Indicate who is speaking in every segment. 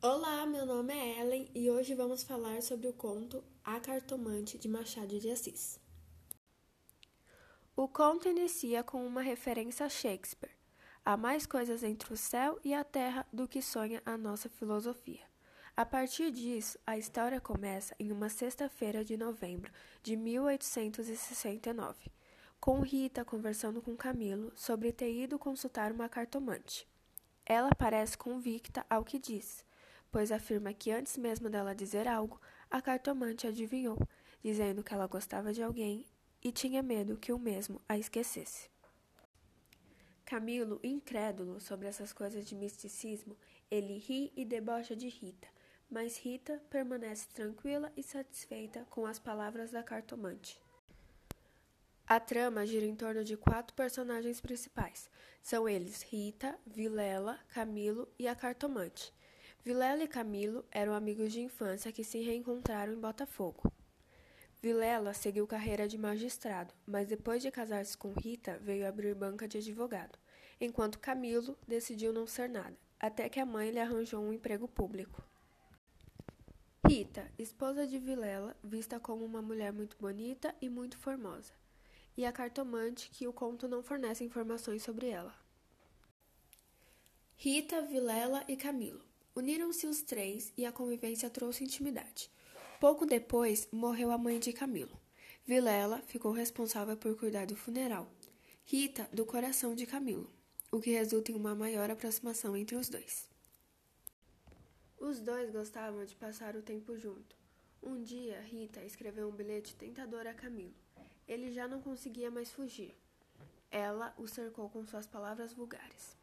Speaker 1: Olá, meu nome é Ellen e hoje vamos falar sobre o conto A Cartomante de Machado de Assis. O conto inicia com uma referência a Shakespeare. Há mais coisas entre o céu e a terra do que sonha a nossa filosofia. A partir disso, a história começa em uma sexta-feira de novembro de 1869, com Rita conversando com Camilo sobre ter ido consultar uma cartomante. Ela parece convicta ao que diz, pois afirma que antes mesmo dela dizer algo, a cartomante adivinhou, dizendo que ela gostava de alguém e tinha medo que o mesmo a esquecesse. Camilo, incrédulo sobre essas coisas de misticismo, ele ri e debocha de Rita, mas Rita permanece tranquila e satisfeita com as palavras da cartomante. A trama gira em torno de quatro personagens principais. São eles Rita, Vilela, Camilo e a cartomante. Vilela e Camilo eram amigos de infância que se reencontraram em Botafogo. Vilela seguiu carreira de magistrado, mas depois de casar-se com Rita, veio abrir banca de advogado, enquanto Camilo decidiu não ser nada, até que a mãe lhe arranjou um emprego público. Rita, esposa de Vilela, vista como uma mulher muito bonita e muito formosa, e a cartomante, que o conto não fornece informações sobre ela. Rita, Vilela e Camilo. Uniram-se os três e a convivência trouxe intimidade. Pouco depois, morreu a mãe de Camilo. Vilela ficou responsável por cuidar do funeral. Rita, do coração de Camilo, o que resulta em uma maior aproximação entre os dois. Os dois gostavam de passar o tempo junto. Um dia, Rita escreveu um bilhete tentador a Camilo. Ele já não conseguia mais fugir. Ela o cercou com suas palavras vulgares.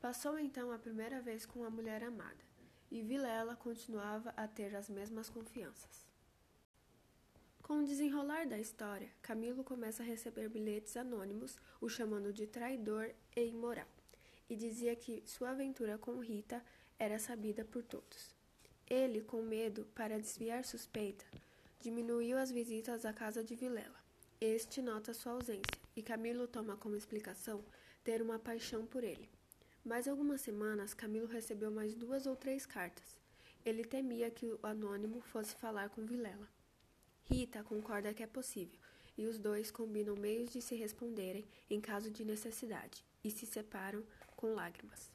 Speaker 1: Passou então a primeira vez com a mulher amada, e Vilela continuava a ter as mesmas confianças. Com o desenrolar da história, Camilo começa a receber bilhetes anônimos, o chamando de traidor e imoral, e dizia que sua aventura com Rita era sabida por todos. Ele, com medo para desviar suspeita, diminuiu as visitas à casa de Vilela. Este nota sua ausência e Camilo toma como explicação ter uma paixão por ele. Mais algumas semanas, Camilo recebeu mais duas ou três cartas. Ele temia que o anônimo fosse falar com Vilela. Rita concorda que é possível e os dois combinam meios de se responderem em caso de necessidade e se separam com lágrimas.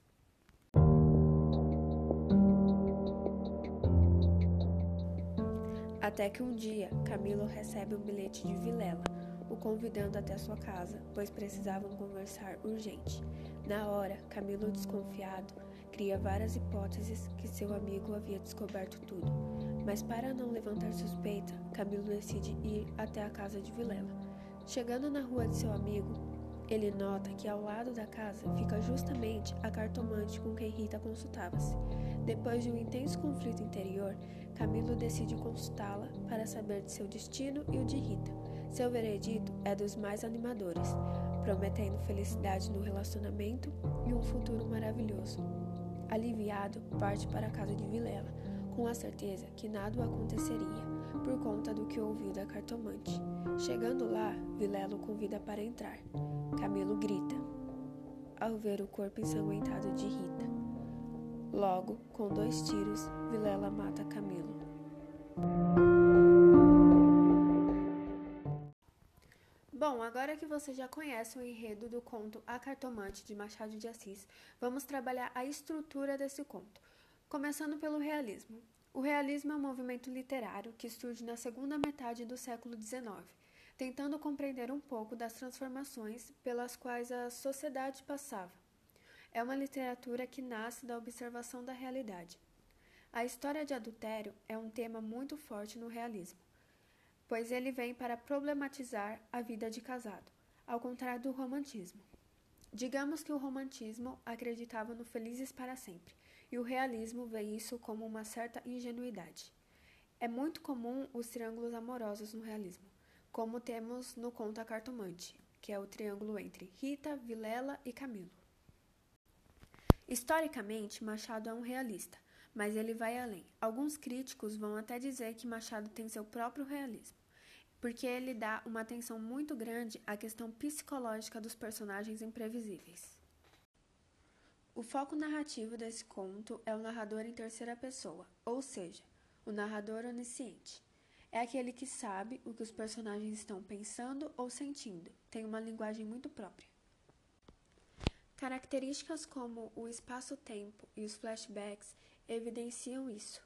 Speaker 1: Até que um dia, Camilo recebe um bilhete de Vilela, o convidando até sua casa, pois precisavam conversar urgente. Na hora, Camilo, desconfiado, cria várias hipóteses que seu amigo havia descoberto tudo. Mas para não levantar suspeita, Camilo decide ir até a casa de Vilela. Chegando na rua de seu amigo, ele nota que ao lado da casa fica justamente a cartomante com quem Rita consultava-se. Depois de um intenso conflito interior, Camilo decide consultá-la para saber de seu destino e o de Rita. Seu veredito é dos mais animadores, prometendo felicidade no relacionamento e um futuro maravilhoso. Aliviado, parte para a casa de Vilela, com a certeza que nada aconteceria por conta do que ouviu da cartomante. Chegando lá, Vilela o convida para entrar. Camilo grita ao ver o corpo ensanguentado de Rita. Logo, com dois tiros, Vilela mata Camilo. Agora que você já conhece o enredo do conto A Cartomante de Machado de Assis, vamos trabalhar a estrutura desse conto, começando pelo realismo. O realismo é um movimento literário que surge na segunda metade do século XIX, tentando compreender um pouco das transformações pelas quais a sociedade passava é uma literatura que nasce da observação da realidade. A história de adultério é um tema muito forte no realismo, pois ele vem para problematizar a vida de casado, ao contrário do romantismo. Digamos que o romantismo acreditava no felizes para sempre, e o realismo vê isso como uma certa ingenuidade. É muito comum os triângulos amorosos no realismo, como temos no conto A Cartomante, que é o triângulo entre Rita, Vilela e Camilo. Historicamente, Machado é um realista, mas ele vai além. Alguns críticos vão até dizer que Machado tem seu próprio realismo, porque ele dá uma atenção muito grande à questão psicológica dos personagens imprevisíveis. O foco narrativo desse conto é o narrador em terceira pessoa, ou seja, o narrador onisciente. É aquele que sabe o que os personagens estão pensando ou sentindo, tem uma linguagem muito própria. Características como o espaço-tempo e os flashbacks evidenciam isso.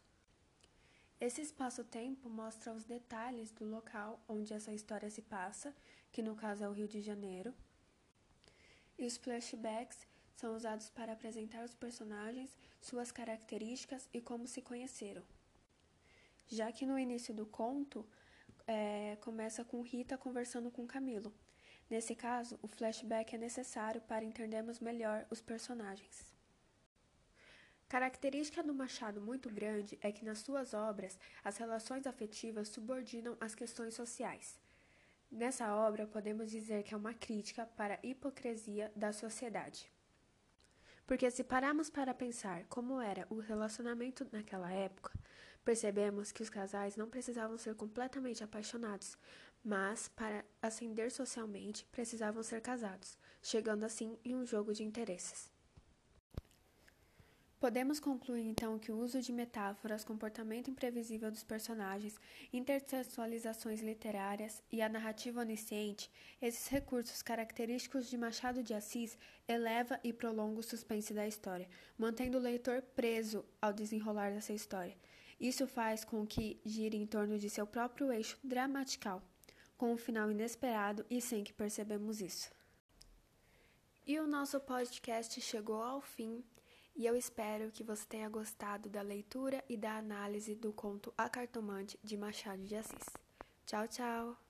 Speaker 1: Esse espaço-tempo mostra os detalhes do local onde essa história se passa, que no caso é o Rio de Janeiro, e os flashbacks são usados para apresentar os personagens, suas características e como se conheceram. Já que no início do conto é, começa com Rita conversando com Camilo. Nesse caso, o flashback é necessário para entendermos melhor os personagens. Característica do Machado muito grande é que nas suas obras as relações afetivas subordinam as questões sociais. Nessa obra, podemos dizer que é uma crítica para a hipocrisia da sociedade. Porque se pararmos para pensar como era o relacionamento naquela época, percebemos que os casais não precisavam ser completamente apaixonados, mas para ascender socialmente precisavam ser casados, chegando assim em um jogo de interesses. Podemos concluir então que o uso de metáforas, comportamento imprevisível dos personagens, intertextualizações literárias e a narrativa onisciente, esses recursos característicos de Machado de Assis, eleva e prolonga o suspense da história, mantendo o leitor preso ao desenrolar dessa história. Isso faz com que gire em torno de seu próprio eixo dramatical, com um final inesperado e sem que percebemos isso. E o nosso podcast chegou ao fim. E eu espero que você tenha gostado da leitura e da análise do conto A Cartomante de Machado de Assis. Tchau, tchau!